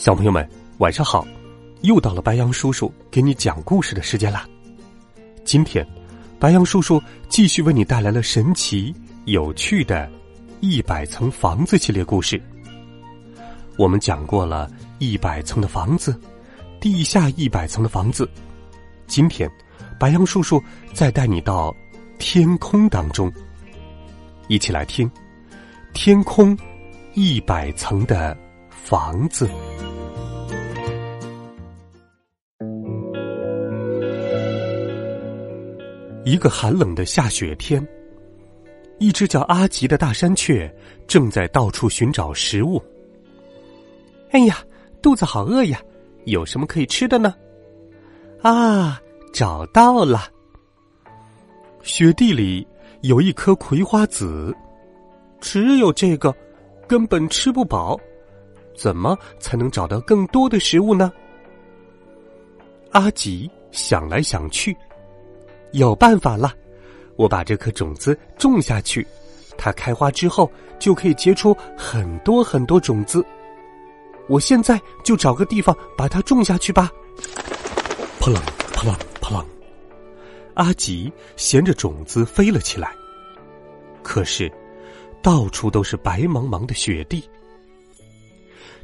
小朋友们，晚上好！又到了白羊叔叔给你讲故事的时间啦。今天，白羊叔叔继续为你带来了神奇、有趣的《一百层房子》系列故事。我们讲过了一百层的房子，地下一百层的房子。今天，白羊叔叔再带你到天空当中，一起来听天空一百层的房子。一个寒冷的下雪天，一只叫阿吉的大山雀正在到处寻找食物。哎呀，肚子好饿呀！有什么可以吃的呢？啊，找到了！雪地里有一颗葵花籽，只有这个，根本吃不饱。怎么才能找到更多的食物呢？阿吉想来想去。有办法了，我把这颗种子种下去，它开花之后就可以结出很多很多种子。我现在就找个地方把它种下去吧。扑棱扑棱扑棱，阿吉衔着种子飞了起来。可是，到处都是白茫茫的雪地。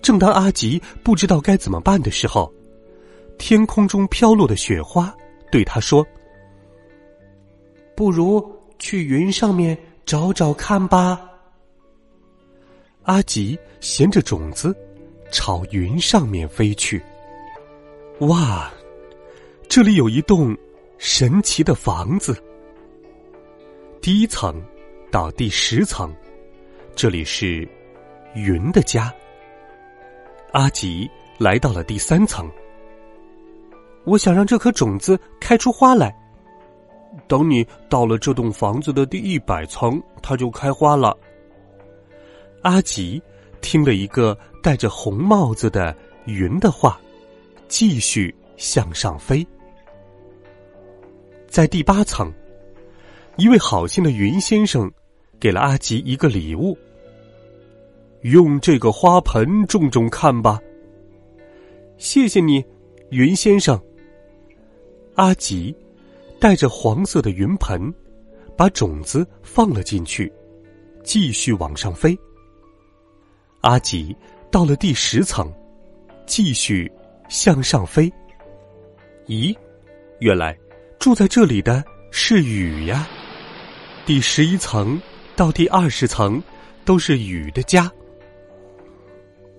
正当阿吉不知道该怎么办的时候，天空中飘落的雪花对他说。不如去云上面找找看吧。阿吉衔着种子朝云上面飞去。哇，这里有一栋神奇的房子。第一层到第十层，这里是云的家。阿吉来到了第三层。我想让这颗种子开出花来。等你到了这栋房子的第一百层，它就开花了。阿吉听了一个戴着红帽子的云的话，继续向上飞。在第八层，一位好心的云先生给了阿吉一个礼物。用这个花盆种种看吧。谢谢你，云先生。阿吉。带着黄色的云盆，把种子放了进去，继续往上飞。阿吉到了第十层，继续向上飞。咦，原来住在这里的是雨呀！第十一层到第二十层都是雨的家。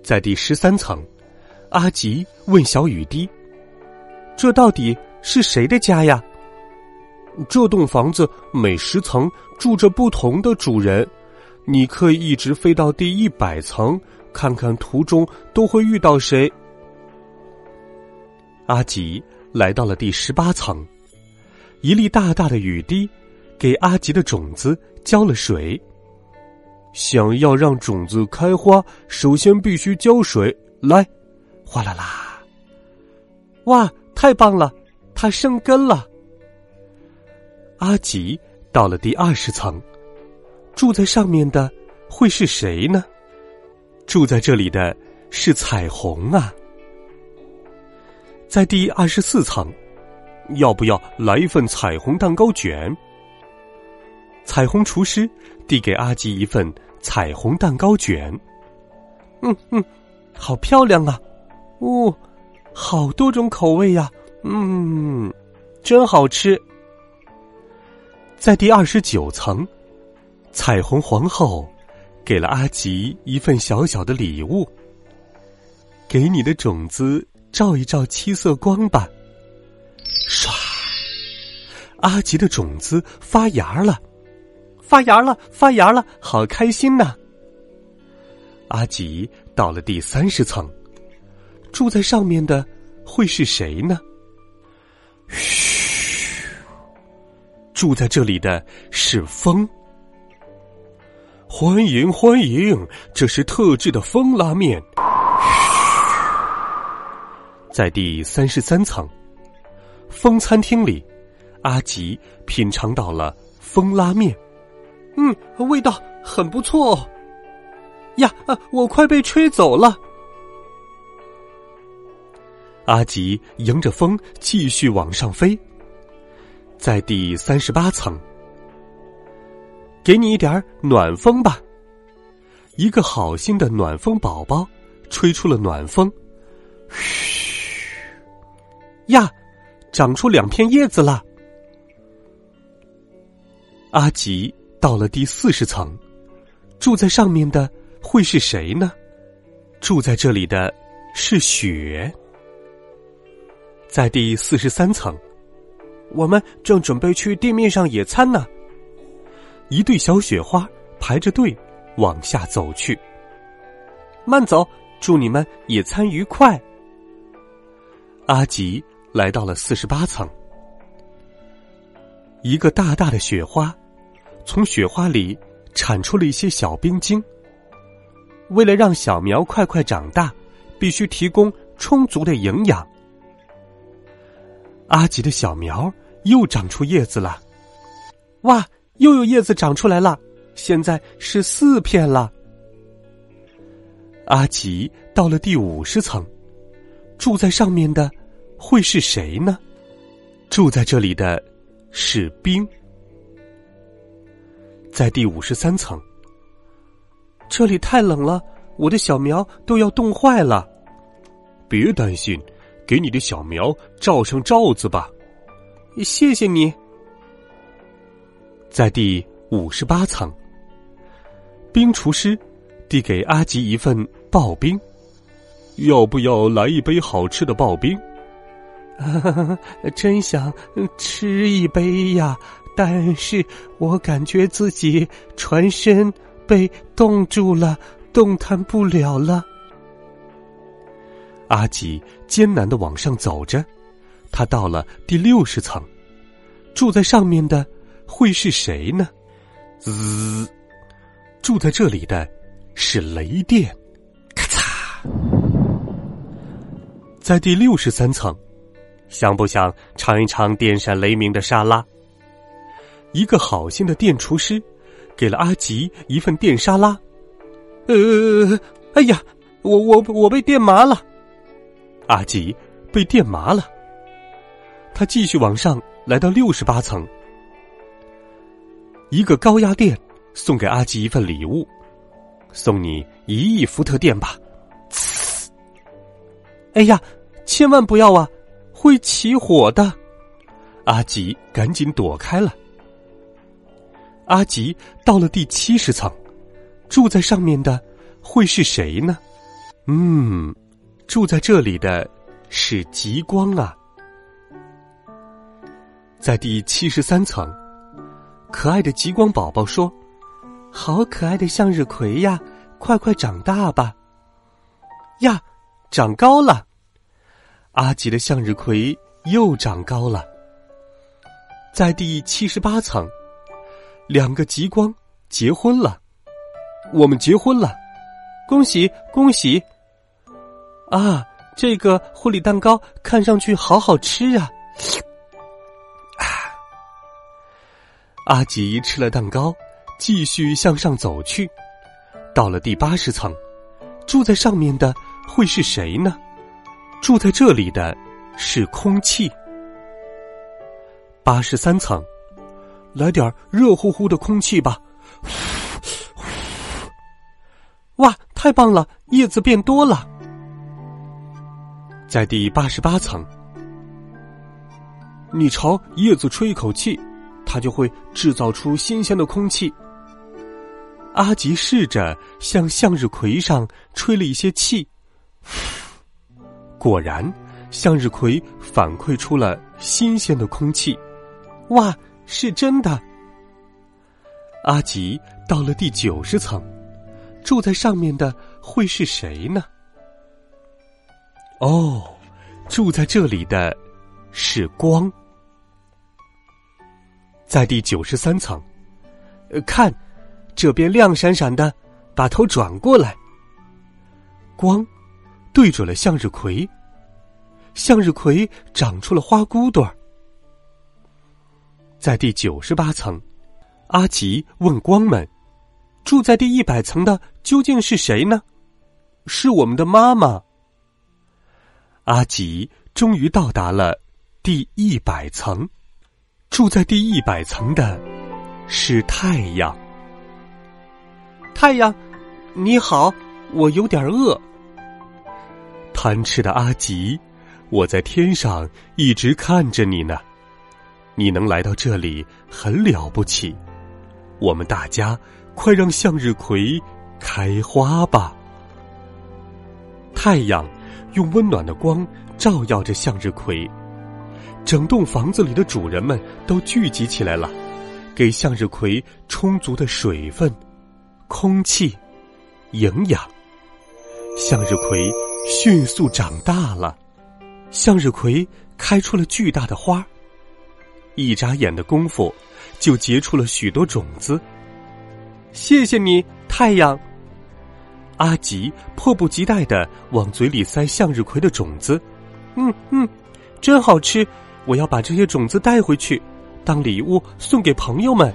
在第十三层，阿吉问小雨滴：“这到底是谁的家呀？”这栋房子每十层住着不同的主人，你可以一直飞到第一百层，看看途中都会遇到谁。阿吉来到了第十八层，一粒大大的雨滴给阿吉的种子浇了水。想要让种子开花，首先必须浇水。来，哗啦啦！哇，太棒了，它生根了。阿吉到了第二十层，住在上面的会是谁呢？住在这里的是彩虹啊！在第二十四层，要不要来一份彩虹蛋糕卷？彩虹厨师递给阿吉一份彩虹蛋糕卷。嗯嗯，好漂亮啊！哦，好多种口味呀！嗯，真好吃。在第二十九层，彩虹皇后给了阿吉一份小小的礼物。给你的种子照一照七色光吧。唰，阿吉的种子发芽了，发芽了，发芽了，好开心呐！阿吉到了第三十层，住在上面的会是谁呢？嘘，住在这里的是风。欢迎欢迎，这是特制的风拉面。在第三十三层，风餐厅里，阿吉品尝到了风拉面。嗯，味道很不错哦。呀，我快被吹走了。阿吉迎着风继续往上飞，在第三十八层，给你一点暖风吧。一个好心的暖风宝宝吹出了暖风，嘘，呀，长出两片叶子了。阿吉到了第四十层，住在上面的会是谁呢？住在这里的是雪。在第四十三层，我们正准备去地面上野餐呢。一对小雪花排着队往下走去。慢走，祝你们野餐愉快。阿吉来到了四十八层，一个大大的雪花从雪花里产出了一些小冰晶。为了让小苗快快长大，必须提供充足的营养。阿吉的小苗又长出叶子了，哇，又有叶子长出来了，现在是四片了。阿吉到了第五十层，住在上面的会是谁呢？住在这里的是冰。在第五十三层，这里太冷了，我的小苗都要冻坏了。别担心。给你的小苗罩上罩子吧，谢谢你。在第五十八层，冰厨师递给阿吉一份刨冰，要不要来一杯好吃的刨冰？真想吃一杯呀，但是我感觉自己全身被冻住了，动弹不了了。阿吉艰难的往上走着，他到了第六十层，住在上面的会是谁呢？滋，住在这里的是雷电，咔嚓！在第六十三层，想不想尝一尝电闪雷鸣的沙拉？一个好心的电厨师给了阿吉一份电沙拉。呃，哎呀，我我我被电麻了。阿吉被电麻了，他继续往上，来到六十八层。一个高压电送给阿吉一份礼物，送你一亿伏特电吧。哎呀，千万不要啊，会起火的！阿吉赶紧躲开了。阿吉到了第七十层，住在上面的会是谁呢？嗯。住在这里的是极光啊！在第七十三层，可爱的极光宝宝说：“好可爱的向日葵呀，快快长大吧！”呀，长高了！阿吉的向日葵又长高了。在第七十八层，两个极光结婚了，我们结婚了，恭喜恭喜！啊，这个婚礼蛋糕看上去好好吃啊！阿吉吃了蛋糕，继续向上走去，到了第八十层，住在上面的会是谁呢？住在这里的是空气。八十三层，来点热乎乎的空气吧！哇，太棒了，叶子变多了。在第八十八层，你朝叶子吹一口气，它就会制造出新鲜的空气。阿吉试着向向日葵上吹了一些气，果然，向日葵反馈出了新鲜的空气。哇，是真的！阿吉到了第九十层，住在上面的会是谁呢？哦，住在这里的是光。在第九十三层，呃看，这边亮闪闪的，把头转过来。光对准了向日葵，向日葵长出了花骨朵儿。在第九十八层，阿吉问光们：“住在第一百层的究竟是谁呢？”“是我们的妈妈。”阿吉终于到达了第一百层。住在第一百层的是太阳。太阳，你好，我有点饿。贪吃的阿吉，我在天上一直看着你呢。你能来到这里很了不起。我们大家快让向日葵开花吧。太阳用温暖的光照耀着向日葵。整栋房子里的主人们都聚集起来了，给向日葵充足的水分、空气、营养。向日葵迅速长大了，向日葵开出了巨大的花。一眨眼的功夫，就结出了许多种子。谢谢你，太阳。阿吉迫不及待的往嘴里塞向日葵的种子。嗯嗯，真好吃。我要把这些种子带回去，当礼物送给朋友们。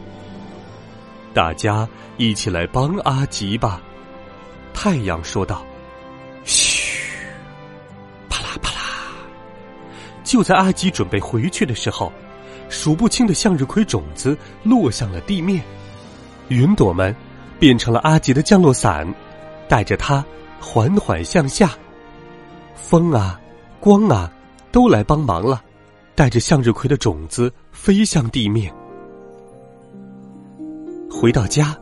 大家一起来帮阿吉吧！太阳说道：“嘘，啪啦啪啦。”就在阿吉准备回去的时候，数不清的向日葵种子落向了地面，云朵们变成了阿吉的降落伞，带着它缓缓向下。风啊，光啊，都来帮忙了。带着向日葵的种子飞向地面。回到家，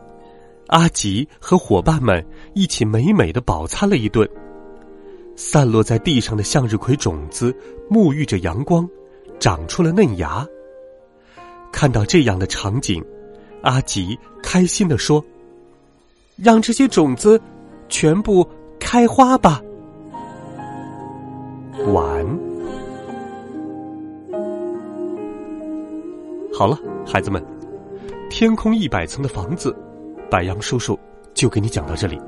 阿吉和伙伴们一起美美的饱餐了一顿。散落在地上的向日葵种子沐浴着阳光，长出了嫩芽。看到这样的场景，阿吉开心的说：“让这些种子全部开花吧。”晚。好了，孩子们，天空一百层的房子，白杨叔叔就给你讲到这里。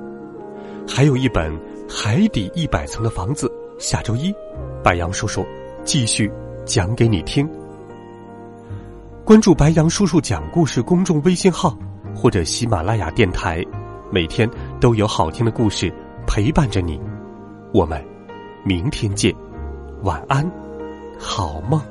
还有一本海底一百层的房子，下周一，白杨叔叔继续讲给你听。关注白杨叔叔讲故事公众微信号或者喜马拉雅电台，每天都有好听的故事陪伴着你。我们明天见，晚安，好梦。